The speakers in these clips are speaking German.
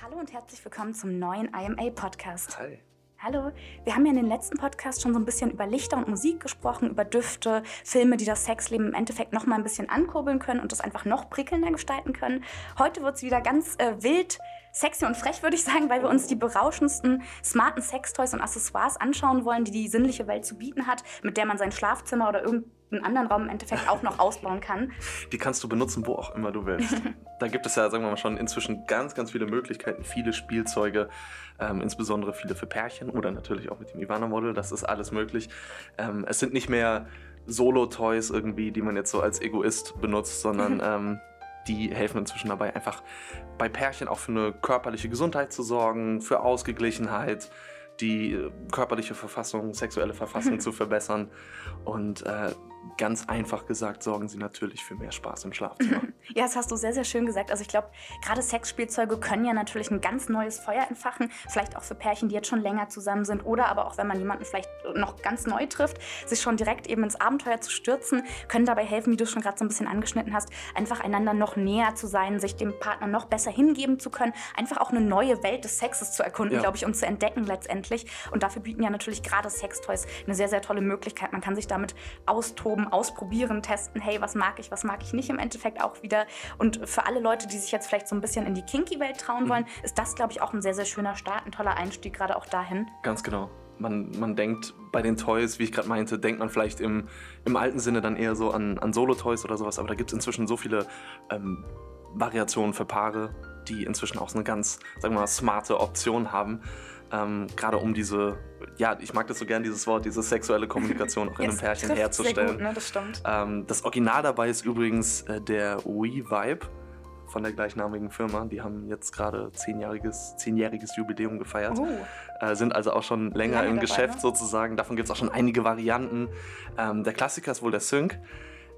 Hallo und herzlich willkommen zum neuen IMA-Podcast. Hi. Hallo, wir haben ja in den letzten Podcasts schon so ein bisschen über Lichter und Musik gesprochen, über Düfte, Filme, die das Sexleben im Endeffekt noch mal ein bisschen ankurbeln können und das einfach noch prickelnder gestalten können. Heute wird es wieder ganz äh, wild, sexy und frech, würde ich sagen, weil wir uns die berauschendsten smarten Sextoys und Accessoires anschauen wollen, die die sinnliche Welt zu bieten hat, mit der man sein Schlafzimmer oder irgendeinen anderen Raum im Endeffekt auch noch ausbauen kann. Die kannst du benutzen, wo auch immer du willst. da gibt es ja, sagen wir mal schon, inzwischen ganz, ganz viele Möglichkeiten, viele Spielzeuge, ähm, insbesondere viele für Pärchen oder natürlich auch mit dem Ivana-Model, das ist alles möglich. Ähm, es sind nicht mehr Solo-Toys irgendwie, die man jetzt so als Egoist benutzt, sondern ähm, die helfen inzwischen dabei, einfach bei Pärchen auch für eine körperliche Gesundheit zu sorgen, für Ausgeglichenheit, die äh, körperliche Verfassung, sexuelle Verfassung zu verbessern. Und äh, ganz einfach gesagt sorgen sie natürlich für mehr Spaß im Schlafzimmer. ja, das hast du sehr, sehr schön gesagt. Also ich glaube, gerade Sexspielzeuge können ja natürlich ein ganz neues Feuer entfachen. Vielleicht auch für Pärchen, die jetzt schon länger zusammen sind. Oder aber auch, wenn man jemanden vielleicht noch ganz neu trifft, sich schon direkt eben ins Abenteuer zu stürzen, können dabei helfen, wie du schon gerade so ein bisschen angeschnitten hast, einfach einander noch näher zu sein, sich dem Partner noch besser hingeben zu können. Einfach auch eine neue Welt des Sexes zu erkunden, ja. glaube ich, und zu entdecken letztendlich. Und dafür bieten ja natürlich gerade Sextoys eine sehr, sehr tolle Möglichkeit. Man kann sich damit austoben austoben, ausprobieren, testen, hey, was mag ich, was mag ich nicht im Endeffekt auch wieder. Und für alle Leute, die sich jetzt vielleicht so ein bisschen in die Kinky-Welt trauen mhm. wollen, ist das, glaube ich, auch ein sehr, sehr schöner Start, ein toller Einstieg gerade auch dahin. Ganz genau. Man, man denkt bei den Toys, wie ich gerade meinte, denkt man vielleicht im, im alten Sinne dann eher so an, an Solo-Toys oder sowas, aber da gibt es inzwischen so viele ähm, Variationen für Paare, die inzwischen auch so eine ganz, sagen wir mal, smarte Option haben. Ähm, Gerade um diese, ja, ich mag das so gern, dieses Wort, diese sexuelle Kommunikation auch in einem Pärchen herzustellen. Gut, ne? Das stimmt. Ähm, das Original dabei ist übrigens äh, der Wii Vibe von der gleichnamigen Firma. Die haben jetzt gerade zehnjähriges, zehnjähriges Jubiläum gefeiert. Uh. Äh, sind also auch schon länger Lange im dabei, Geschäft ne? sozusagen. Davon gibt es auch schon einige Varianten. Ähm, der Klassiker ist wohl der Sync.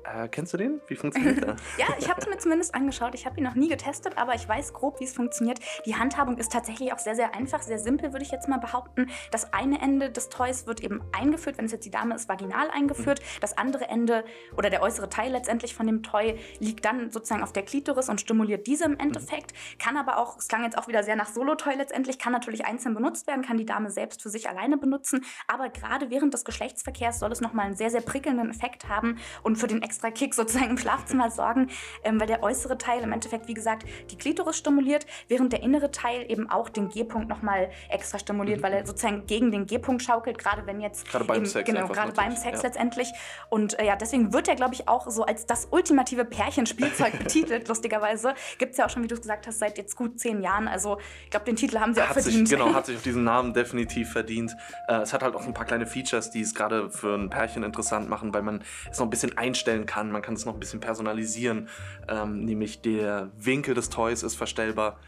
Äh, kennst du den? Wie funktioniert der? ja, ich habe es mir zumindest angeschaut. Ich habe ihn noch nie getestet, aber ich weiß grob, wie es funktioniert. Die Handhabung ist tatsächlich auch sehr, sehr einfach, sehr simpel, würde ich jetzt mal behaupten. Das eine Ende des Toys wird eben eingeführt, wenn es jetzt die Dame ist, vaginal eingeführt. Mhm. Das andere Ende oder der äußere Teil letztendlich von dem Toy liegt dann sozusagen auf der Klitoris und stimuliert diese im Endeffekt. Mhm. Kann aber auch, es klang jetzt auch wieder sehr nach Solo-Toy letztendlich, kann natürlich einzeln benutzt werden, kann die Dame selbst für sich alleine benutzen. Aber gerade während des Geschlechtsverkehrs soll es nochmal einen sehr, sehr prickelnden Effekt haben und für den extra Kick sozusagen im Schlafzimmer sorgen, ähm, weil der äußere Teil im Endeffekt, wie gesagt, die Klitoris stimuliert, während der innere Teil eben auch den G-Punkt nochmal extra stimuliert, mhm. weil er sozusagen gegen den G-Punkt schaukelt, gerade wenn jetzt. Gerade beim eben, Sex. Genau, gerade beim Sex ja. letztendlich. Und äh, ja, deswegen wird er, glaube ich, auch so als das ultimative Pärchenspielzeug betitelt, lustigerweise. Gibt es ja auch schon, wie du es gesagt hast, seit jetzt gut zehn Jahren. Also ich glaube, den Titel haben sie auch hat verdient. Sich, genau, hat sich auf diesen Namen definitiv verdient. Äh, es hat halt auch ein paar kleine Features, die es gerade für ein Pärchen interessant machen, weil man es noch ein bisschen einstellen kann. Man kann es noch ein bisschen personalisieren. Ähm, nämlich der Winkel des Toys ist verstellbar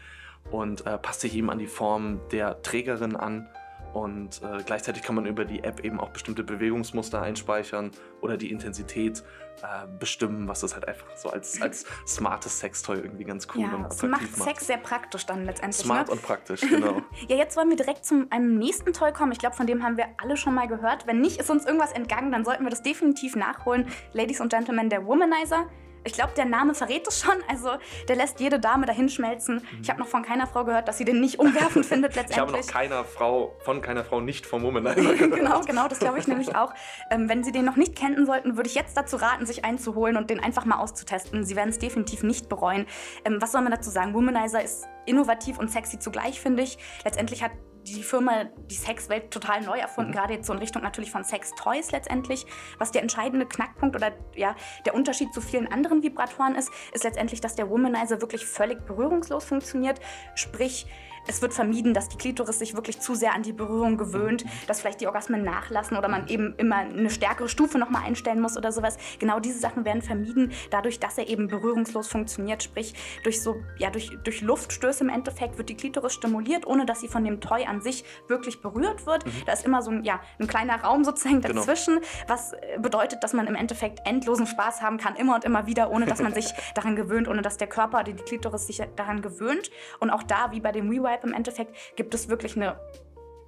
und äh, passt sich eben an die Form der Trägerin an. Und äh, gleichzeitig kann man über die App eben auch bestimmte Bewegungsmuster einspeichern oder die Intensität äh, bestimmen, was das halt einfach so als, als smartes Sextoy irgendwie ganz cool ja, und attraktiv macht. macht. Sex sehr praktisch dann letztendlich. Smart ne? und praktisch, genau. ja, jetzt wollen wir direkt zum einem nächsten Toy kommen. Ich glaube, von dem haben wir alle schon mal gehört. Wenn nicht, ist uns irgendwas entgangen, dann sollten wir das definitiv nachholen. Ladies und Gentlemen, der Womanizer. Ich glaube, der Name verrät es schon. Also, der lässt jede Dame dahin schmelzen. Ich habe noch von keiner Frau gehört, dass sie den nicht umwerfend findet letztendlich. Ich habe noch keiner Frau, von keiner Frau nicht vom Womanizer gehört. genau, genau, das glaube ich nämlich auch. Ähm, wenn Sie den noch nicht kennen sollten, würde ich jetzt dazu raten, sich einzuholen und den einfach mal auszutesten. Sie werden es definitiv nicht bereuen. Ähm, was soll man dazu sagen? Womanizer ist innovativ und sexy zugleich, finde ich. Letztendlich hat die Firma die Sexwelt total neu erfunden, mhm. gerade jetzt so in Richtung natürlich von Sex-Toys letztendlich. Was der entscheidende Knackpunkt oder ja, der Unterschied zu vielen anderen Vibratoren ist, ist letztendlich, dass der Womanizer wirklich völlig berührungslos funktioniert. Sprich, es wird vermieden, dass die Klitoris sich wirklich zu sehr an die Berührung gewöhnt, dass vielleicht die Orgasmen nachlassen oder man eben immer eine stärkere Stufe nochmal einstellen muss oder sowas. Genau diese Sachen werden vermieden, dadurch, dass er eben berührungslos funktioniert. Sprich, durch so, ja, durch, durch Luftstöße im Endeffekt wird die Klitoris stimuliert, ohne dass sie von dem Toy an sich wirklich berührt wird. Mhm. Da ist immer so ein, ja, ein kleiner Raum sozusagen genau. dazwischen, genau. was äh, bedeutet, dass man im Endeffekt endlosen Spaß haben kann, immer und immer wieder, ohne dass man sich daran gewöhnt, ohne dass der Körper, die Klitoris sich daran gewöhnt. Und auch da, wie bei dem WeWipe im Endeffekt, gibt es wirklich eine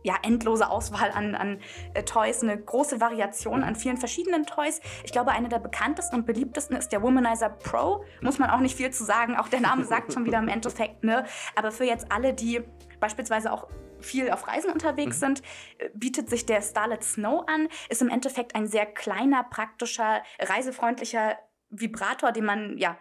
ja, endlose Auswahl an, an äh, Toys, eine große Variation an vielen verschiedenen Toys. Ich glaube, eine der bekanntesten und beliebtesten ist der Womanizer Pro. Muss man auch nicht viel zu sagen. Auch der Name sagt schon wieder im Endeffekt, ne? Aber für jetzt alle, die beispielsweise auch viel auf Reisen unterwegs mhm. sind, äh, bietet sich der Starlet Snow an. Ist im Endeffekt ein sehr kleiner, praktischer, reisefreundlicher Vibrator, den man ja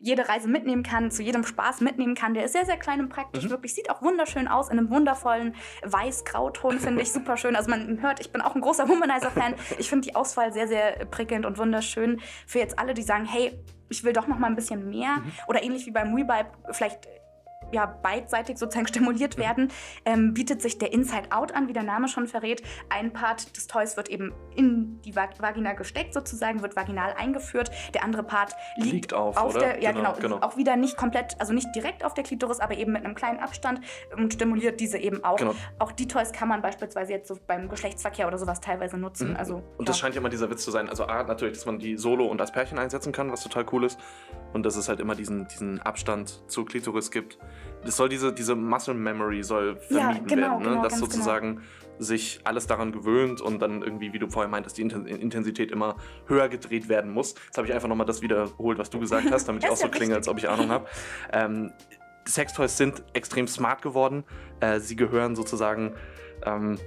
jede Reise mitnehmen kann, zu jedem Spaß mitnehmen kann. Der ist sehr, sehr klein und praktisch, mhm. wirklich. Sieht auch wunderschön aus, in einem wundervollen Weiß-Grauton, finde ich super schön. Also man hört, ich bin auch ein großer Womanizer-Fan. Ich finde die Auswahl sehr, sehr prickelnd und wunderschön. Für jetzt alle, die sagen, hey, ich will doch noch mal ein bisschen mehr. Mhm. Oder ähnlich wie beim WeBibe, vielleicht ja, beidseitig sozusagen stimuliert werden, ähm, bietet sich der Inside Out an, wie der Name schon verrät. Ein Part des Toys wird eben in die Vagina gesteckt, sozusagen, wird vaginal eingeführt. Der andere Part liegt, liegt auf, auf der, ja genau, genau, auch wieder nicht komplett, also nicht direkt auf der Klitoris, aber eben mit einem kleinen Abstand und stimuliert diese eben auch. Genau. Auch die Toys kann man beispielsweise jetzt so beim Geschlechtsverkehr oder sowas teilweise nutzen. Mhm. Also, und das scheint ja immer dieser Witz zu sein. Also A, natürlich, dass man die solo und als Pärchen einsetzen kann, was total cool ist. Und dass es halt immer diesen, diesen Abstand zur Klitoris gibt es soll diese, diese Muscle Memory soll vermieden ja, genau, werden, ne? genau, dass genau. sozusagen genau. sich alles daran gewöhnt und dann irgendwie, wie du vorher meintest, die Intensität immer höher gedreht werden muss. Jetzt habe ich einfach nochmal das wiederholt, was du gesagt hast, damit ich auch so klinge, als ob ich Ahnung habe. Ähm, Sextoys sind extrem smart geworden. Äh, sie gehören sozusagen ähm,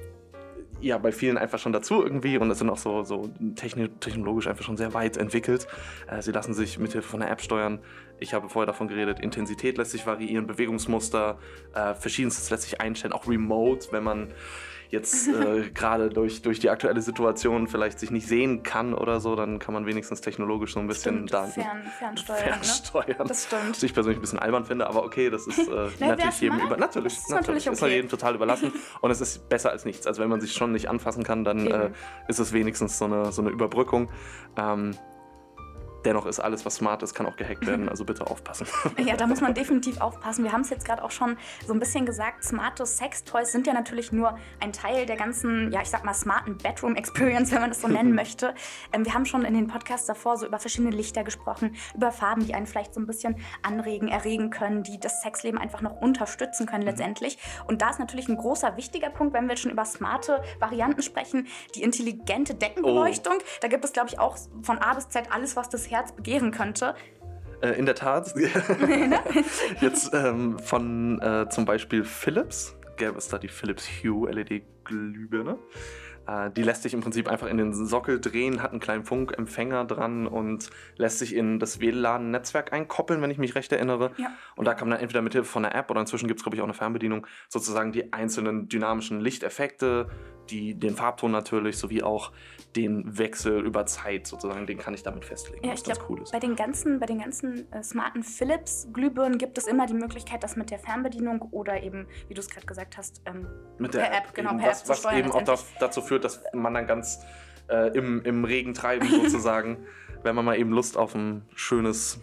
ja bei vielen einfach schon dazu irgendwie und es sind auch so, so technologisch einfach schon sehr weit entwickelt. Äh, sie lassen sich mithilfe von einer App steuern. Ich habe vorher davon geredet, Intensität lässt sich variieren, Bewegungsmuster, äh, verschiedenstes lässt sich einstellen, auch remote, wenn man jetzt äh, gerade durch, durch die aktuelle Situation vielleicht sich nicht sehen kann oder so, dann kann man wenigstens technologisch so ein bisschen da Fern, fernsteuern. fernsteuern. Ne? Das stimmt. Was ich persönlich ein bisschen albern finde, aber okay, das ist äh, natürlich jedem über natürlich, ist natürlich, natürlich okay. ist jedem total überlassen und es ist besser als nichts. Also wenn man sich schon nicht anfassen kann, dann äh, ist es wenigstens so eine, so eine Überbrückung. Ähm, Dennoch ist alles, was smart ist, kann auch gehackt werden. Also bitte aufpassen. Ja, da muss man definitiv aufpassen. Wir haben es jetzt gerade auch schon so ein bisschen gesagt. Smarte Sextoys sind ja natürlich nur ein Teil der ganzen, ja, ich sag mal, smarten Bedroom Experience, wenn man das so nennen möchte. Ähm, wir haben schon in den Podcasts davor so über verschiedene Lichter gesprochen, über Farben, die einen vielleicht so ein bisschen anregen, erregen können, die das Sexleben einfach noch unterstützen können mhm. letztendlich. Und da ist natürlich ein großer, wichtiger Punkt, wenn wir schon über smarte Varianten sprechen, die intelligente Deckenbeleuchtung. Oh. Da gibt es, glaube ich, auch von A bis Z alles, was das Herz begehren könnte. Äh, in der Tat. Jetzt ähm, von äh, zum Beispiel Philips gäbe es da die Philips Hue LED-Glühbirne. Äh, die lässt sich im Prinzip einfach in den Sockel drehen, hat einen kleinen Funkempfänger dran und lässt sich in das WLAN-Netzwerk einkoppeln, wenn ich mich recht erinnere. Ja. Und da kann man dann entweder mit Hilfe von einer App oder inzwischen gibt es, glaube ich, auch eine Fernbedienung, sozusagen die einzelnen dynamischen Lichteffekte, die, den Farbton natürlich, sowie auch den Wechsel über Zeit sozusagen, den kann ich damit festlegen, ja, was ganz glaub, cool ist. Bei den ganzen, bei den ganzen äh, smarten Philips-Glühbirnen gibt es immer die Möglichkeit, das mit der Fernbedienung oder eben, wie du es gerade gesagt hast, ähm, mit der App, App genau, per was, App zu steuern. Was eben auch dazu führt, dass man dann ganz äh, im, im Regen treiben sozusagen, wenn man mal eben Lust auf ein schönes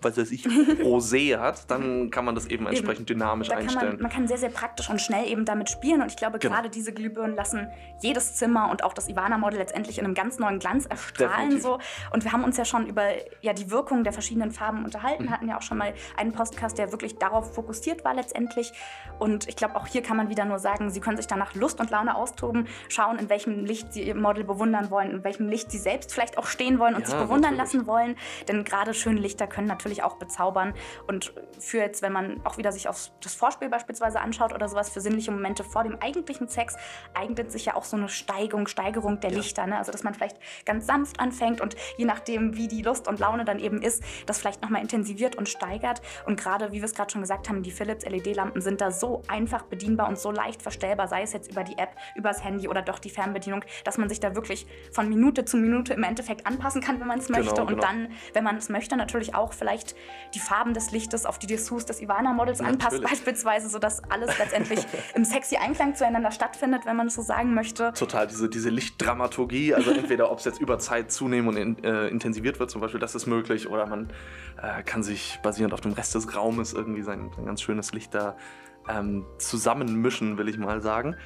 was weiß ich, Rosé hat, dann kann man das eben entsprechend eben. dynamisch da einstellen. Man, man, kann sehr, sehr praktisch und schnell eben damit spielen und ich glaube, genau. gerade diese Glühbirnen lassen jedes Zimmer und auch das Ivana-Model letztendlich in einem ganz neuen Glanz erstrahlen. So. Und wir haben uns ja schon über ja, die Wirkung der verschiedenen Farben unterhalten, mhm. hatten ja auch schon mal einen Podcast, der wirklich darauf fokussiert war letztendlich. Und ich glaube, auch hier kann man wieder nur sagen, Sie können sich danach Lust und Laune austoben, schauen, in welchem Licht Sie Ihr Model bewundern wollen, in welchem Licht Sie selbst vielleicht auch stehen wollen und ja, sich bewundern natürlich. lassen wollen. Denn gerade schöne Lichter können können natürlich auch bezaubern. Und für jetzt, wenn man auch wieder sich auf das Vorspiel beispielsweise anschaut oder sowas, für sinnliche Momente vor dem eigentlichen Sex, eignet sich ja auch so eine Steigung, Steigerung der ja. Lichter. Ne? Also, dass man vielleicht ganz sanft anfängt und je nachdem, wie die Lust und Laune dann eben ist, das vielleicht nochmal intensiviert und steigert. Und gerade, wie wir es gerade schon gesagt haben, die Philips LED-Lampen sind da so einfach bedienbar und so leicht verstellbar, sei es jetzt über die App, übers Handy oder doch die Fernbedienung, dass man sich da wirklich von Minute zu Minute im Endeffekt anpassen kann, wenn man es genau, möchte. Genau, und dann, wenn man es möchte, natürlich auch vielleicht die Farben des Lichtes auf die Dessous des Ivana-Models anpasst, beispielsweise, sodass alles letztendlich im sexy Einklang zueinander stattfindet, wenn man es so sagen möchte. Total, diese, diese Lichtdramaturgie, also entweder ob es jetzt über Zeit zunehmen und in, äh, intensiviert wird, zum Beispiel, das ist möglich, oder man äh, kann sich basierend auf dem Rest des Raumes irgendwie sein, sein ganz schönes Licht da ähm, zusammenmischen, will ich mal sagen.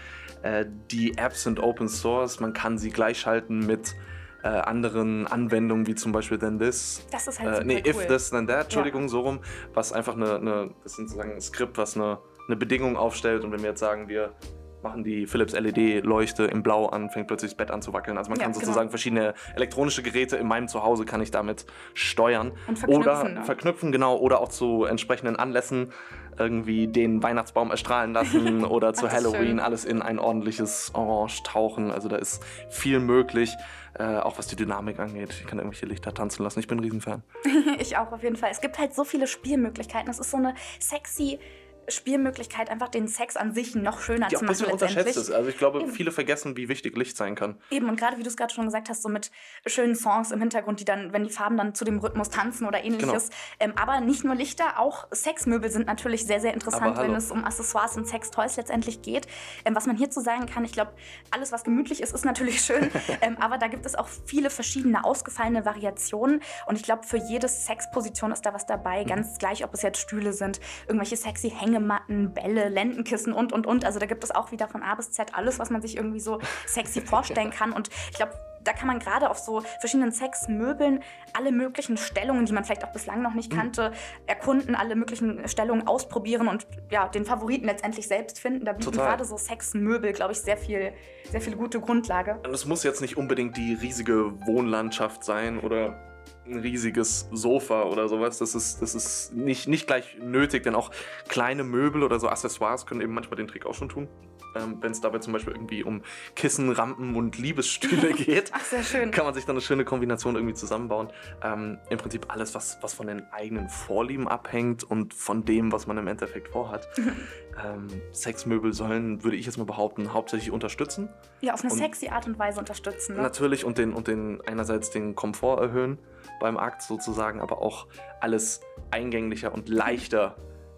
Äh, die Apps sind Open Source, man kann sie gleichschalten mit äh, anderen Anwendungen, wie zum Beispiel Then This. Das ist halt äh, Nee, cool. If This, Then That, Entschuldigung, ja. so rum, was einfach eine, eine, das ist sozusagen ein Skript, was eine, eine Bedingung aufstellt und wenn wir jetzt sagen, wir machen die Philips LED-Leuchte im Blau an, fängt plötzlich das Bett an zu wackeln. Also man Ja, kann genau. sozusagen verschiedene elektronische Geräte in meinem Zuhause kann ich damit steuern. Und verknüpfen, Oder ne? verknüpfen, genau. Oder auch zu entsprechenden Anlässen irgendwie den Weihnachtsbaum erstrahlen lassen oder zu Ach, Halloween schön. alles in ein ordentliches Orange tauchen. Also da ist viel möglich, äh, auch was die Dynamik angeht. Ich kann irgendwelche Lichter tanzen lassen. Ich bin ein Riesenfan. Ich auch auf jeden Fall. Es gibt halt so viele Spielmöglichkeiten. Es ist so eine sexy Spielmöglichkeit, einfach den Sex an sich noch schöner Die zu ein machen bisschen unterschätzt ist. Also ich glaube, Eben. viele vergessen, wie wichtig Licht sein kann. Eben, und gerade wie du es gerade schon gesagt hast, so mit schönen Songs im Hintergrund, die dann, wenn die Farben dann zu dem Rhythmus tanzen oder ähnliches. Ähm, aber nicht nur Lichter, auch Sexmöbel sind natürlich sehr, sehr interessant, wenn es um Accessoires und Sextoys letztendlich geht. Ähm, was man hierzu sagen kann, ich glaube, alles, was gemütlich ist, ist natürlich schön. ähm, aber da gibt es auch viele verschiedene ausgefallene Variationen. Und ich glaube, für jede Sexposition ist da was dabei. Mhm. Ganz gleich, ob es jetzt Stühle sind, irgendwelche sexy Hängematten, Bälle, Lendenkissen und, und, und. Also da gibt es auch wieder von A bis Z alles, was man sich irgendwie so sexy vorstellen kann. Und ich glaube, da kann man gerade auf so verschiedenen Sexmöbeln alle möglichen Stellungen, die man vielleicht auch bislang noch Mhm. nicht kannte, erkunden, alle möglichen Stellungen ausprobieren und ja, den Favoriten letztendlich selbst finden. Da bieten Total. gerade so Sexmöbel, glaube ich, sehr viel, sehr viel gute Grundlage. Und es muss jetzt nicht unbedingt die riesige Wohnlandschaft sein oder ein riesiges Sofa oder sowas. Das ist, das ist nicht, nicht gleich nötig, denn auch kleine Möbel oder so Accessoires können eben manchmal den Trick auch schon tun. Ähm, Wenn es dabei zum Beispiel irgendwie um Kissen, Rampen und Liebesstühle geht, Ach, sehr schön. kann man sich dann eine schöne Kombination irgendwie zusammenbauen. Ähm, Im Prinzip alles, was, was von den eigenen Vorlieben abhängt und von dem, was man im Endeffekt vorhat. ähm, Sexmöbel sollen, würde ich jetzt mal behaupten, hauptsächlich unterstützen. Ja, auf eine Und- sexy Art und Weise unterstützen. Ne? Natürlich und den, und den einerseits den Komfort erhöhen beim Akt sozusagen, aber auch alles eingänglicher und leichter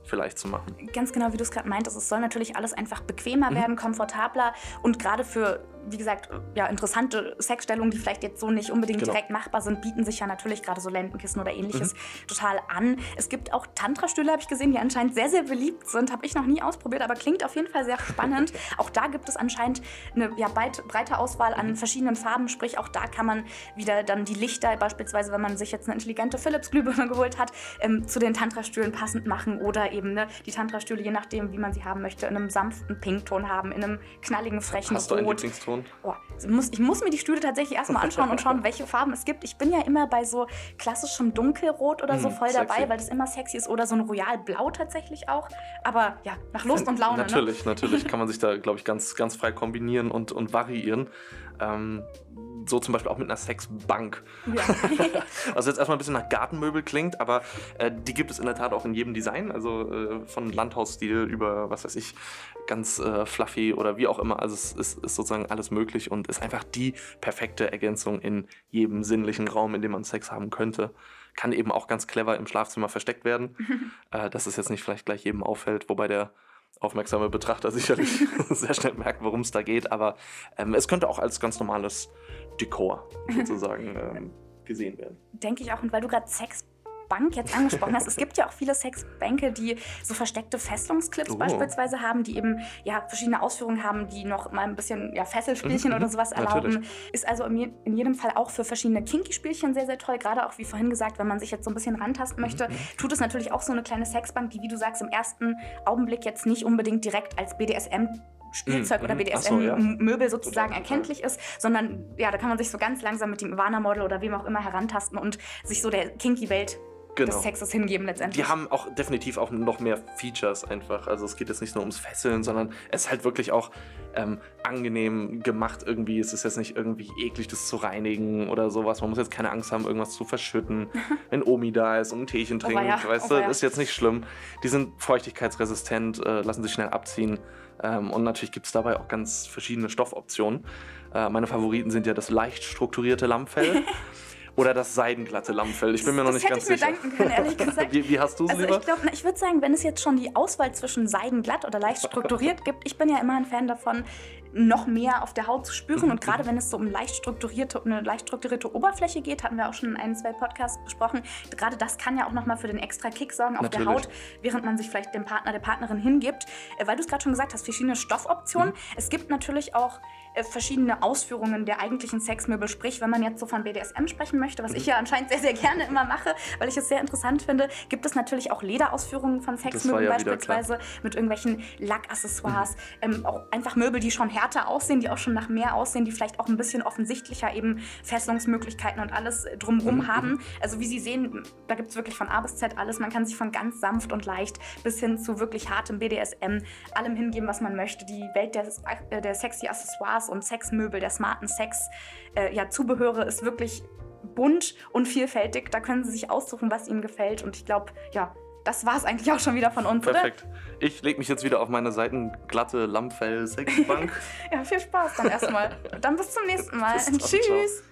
vielleicht zu machen. Ganz genau, wie du es gerade meintest, es soll natürlich alles einfach bequemer Mhm. werden, komfortabler und gerade für, wie gesagt, ja, interessante Sexstellungen, die vielleicht jetzt so nicht unbedingt Genau. direkt machbar sind, bieten sich ja natürlich gerade so Lendenkissen oder ähnliches Mhm. total an. Es gibt auch Tantra-Stühle, habe ich gesehen, die anscheinend sehr, sehr beliebt sind. Habe ich noch nie ausprobiert, aber klingt auf jeden Fall sehr spannend. auch da gibt es anscheinend eine ja, breit, breite Auswahl Mhm. an verschiedenen Farben, sprich auch da kann man wieder dann die Lichter, beispielsweise wenn man sich jetzt eine intelligente Philips-Glühbirne geholt hat, ähm, zu den Tantra-Stühlen passend machen oder eben ne, die Tantra-Stühle, je nachdem, wie man sie haben möchte, in einem sanften Pinkton haben, in einem knalligen, frechen Hast du einen Rot. Lieblingston? Oh, ich muss, ich muss mir die Stühle tatsächlich erstmal anschauen und schauen, welche Farben es gibt. Ich bin ja immer bei so klassischem Dunkelrot oder so Mhm, voll dabei, sexy. weil das immer sexy ist. Oder so ein Royal-Blau tatsächlich auch. Aber ja, nach Lust und Laune. Ne? Natürlich, natürlich kann man sich da, glaube ich, ganz, ganz frei kombinieren und, und variieren. Ähm, so zum Beispiel auch mit einer Sexbank. Ja. Was jetzt erstmal ein bisschen nach Gartenmöbel klingt, aber äh, die gibt es in der Tat auch in jedem Design. Also äh, von Landhausstil über, was weiß ich, ganz äh, fluffy oder wie auch immer. Also es ist, ist sozusagen alles möglich und ist einfach die perfekte Ergänzung in jedem sinnlichen Raum, in dem man Sex haben könnte. Kann eben auch ganz clever im Schlafzimmer versteckt werden, äh, dass es jetzt nicht vielleicht gleich jedem auffällt, wobei der aufmerksame Betrachter sicherlich sehr schnell merkt, worum es da geht. Aber ähm, es könnte auch als ganz normales Dekor sozusagen ähm, gesehen werden. Denke ich auch. Und weil du gerade Sexbank jetzt angesprochen hast, es gibt ja auch viele Sexbänke, die so versteckte Fesselungsclips Oh. beispielsweise haben, die eben ja verschiedene Ausführungen haben, die noch mal ein bisschen ja, Fesselspielchen Mhm, oder mhm, sowas erlauben. natürlich. Ist also in, je- in jedem Fall auch für verschiedene Kinky-Spielchen sehr, sehr toll. Gerade auch, wie vorhin gesagt, wenn man sich jetzt so ein bisschen rantasten möchte, Mhm. tut es natürlich auch so eine kleine Sexbank, die, wie du sagst, im ersten Augenblick jetzt nicht unbedingt direkt als BDSM Spielzeug Mhm, oder mhm. Ach so, ja. BDSM-Möbel sozusagen total. erkenntlich ist, sondern ja, da kann man sich so ganz langsam mit dem Ivana-Model oder wem auch immer herantasten und sich so der Kinky-Welt Genau. des Sexes hingeben letztendlich. Die haben auch definitiv auch noch mehr Features einfach. Also es geht jetzt nicht nur ums Fesseln, sondern es ist halt wirklich auch ähm, angenehm gemacht irgendwie. Es ist jetzt nicht irgendwie eklig, das zu reinigen oder sowas. Man muss jetzt keine Angst haben, irgendwas zu verschütten. Wenn Omi da ist und ein Teechen Oh trinkt, weia, weißt oh du, weia. ist jetzt nicht schlimm. Die sind feuchtigkeitsresistent, äh, lassen sich schnell abziehen. Ähm, und natürlich gibt es dabei auch ganz verschiedene Stoffoptionen. Äh, meine Favoriten sind ja das leicht strukturierte Lammfell. Oder das seidenglatte Lammfell. Ich bin mir noch das nicht hätte ganz ich mir sicher. denken können, ehrlich gesagt. wie, wie hast du es Also lieber? ich ich würde sagen, wenn es jetzt schon die Auswahl zwischen seidenglatt oder leicht strukturiert gibt, ich bin ja immer ein Fan davon, noch mehr auf der Haut zu spüren. Mhm. Und gerade wenn es so um leicht strukturierte, eine leicht strukturierte Oberfläche geht, hatten wir auch schon in ein, zwei Podcasts besprochen. Gerade das kann ja auch nochmal für den extra Kick sorgen auf Natürlich. der Haut, während man sich vielleicht dem Partner, der Partnerin hingibt. Äh, weil du es gerade schon gesagt hast, verschiedene Stoffoptionen. Mhm. Es gibt natürlich auch verschiedene Ausführungen der eigentlichen Sexmöbel. Sprich, wenn man jetzt so von BDSM sprechen möchte, was mhm. ich ja anscheinend sehr, sehr gerne immer mache, weil ich es sehr interessant finde, gibt es natürlich auch Lederausführungen von Sexmöbeln ja beispielsweise mit irgendwelchen Lackaccessoires. Mhm. Ähm, auch einfach Möbel, die schon härter aussehen, die auch schon nach mehr aussehen, die vielleicht auch ein bisschen offensichtlicher eben Fesselungsmöglichkeiten und alles drumherum mhm. haben. Also wie Sie sehen, da gibt es wirklich von A bis Z alles. Man kann sich von ganz sanft und leicht bis hin zu wirklich hartem BDSM allem hingeben, was man möchte. Die Welt der, äh, der sexy Accessoires und Sexmöbel, der smarten Sex, äh, ja, Zubehöre ist wirklich bunt und vielfältig. Da können Sie sich aussuchen, was Ihnen gefällt. Und ich glaube, ja, das war es eigentlich auch schon wieder von uns, Perfekt. oder? Ich lege mich jetzt wieder auf meine seitenglatte Lammfell-Sexbank. ja, viel Spaß dann erstmal. dann bis zum nächsten Mal. Tschüss. Ciao.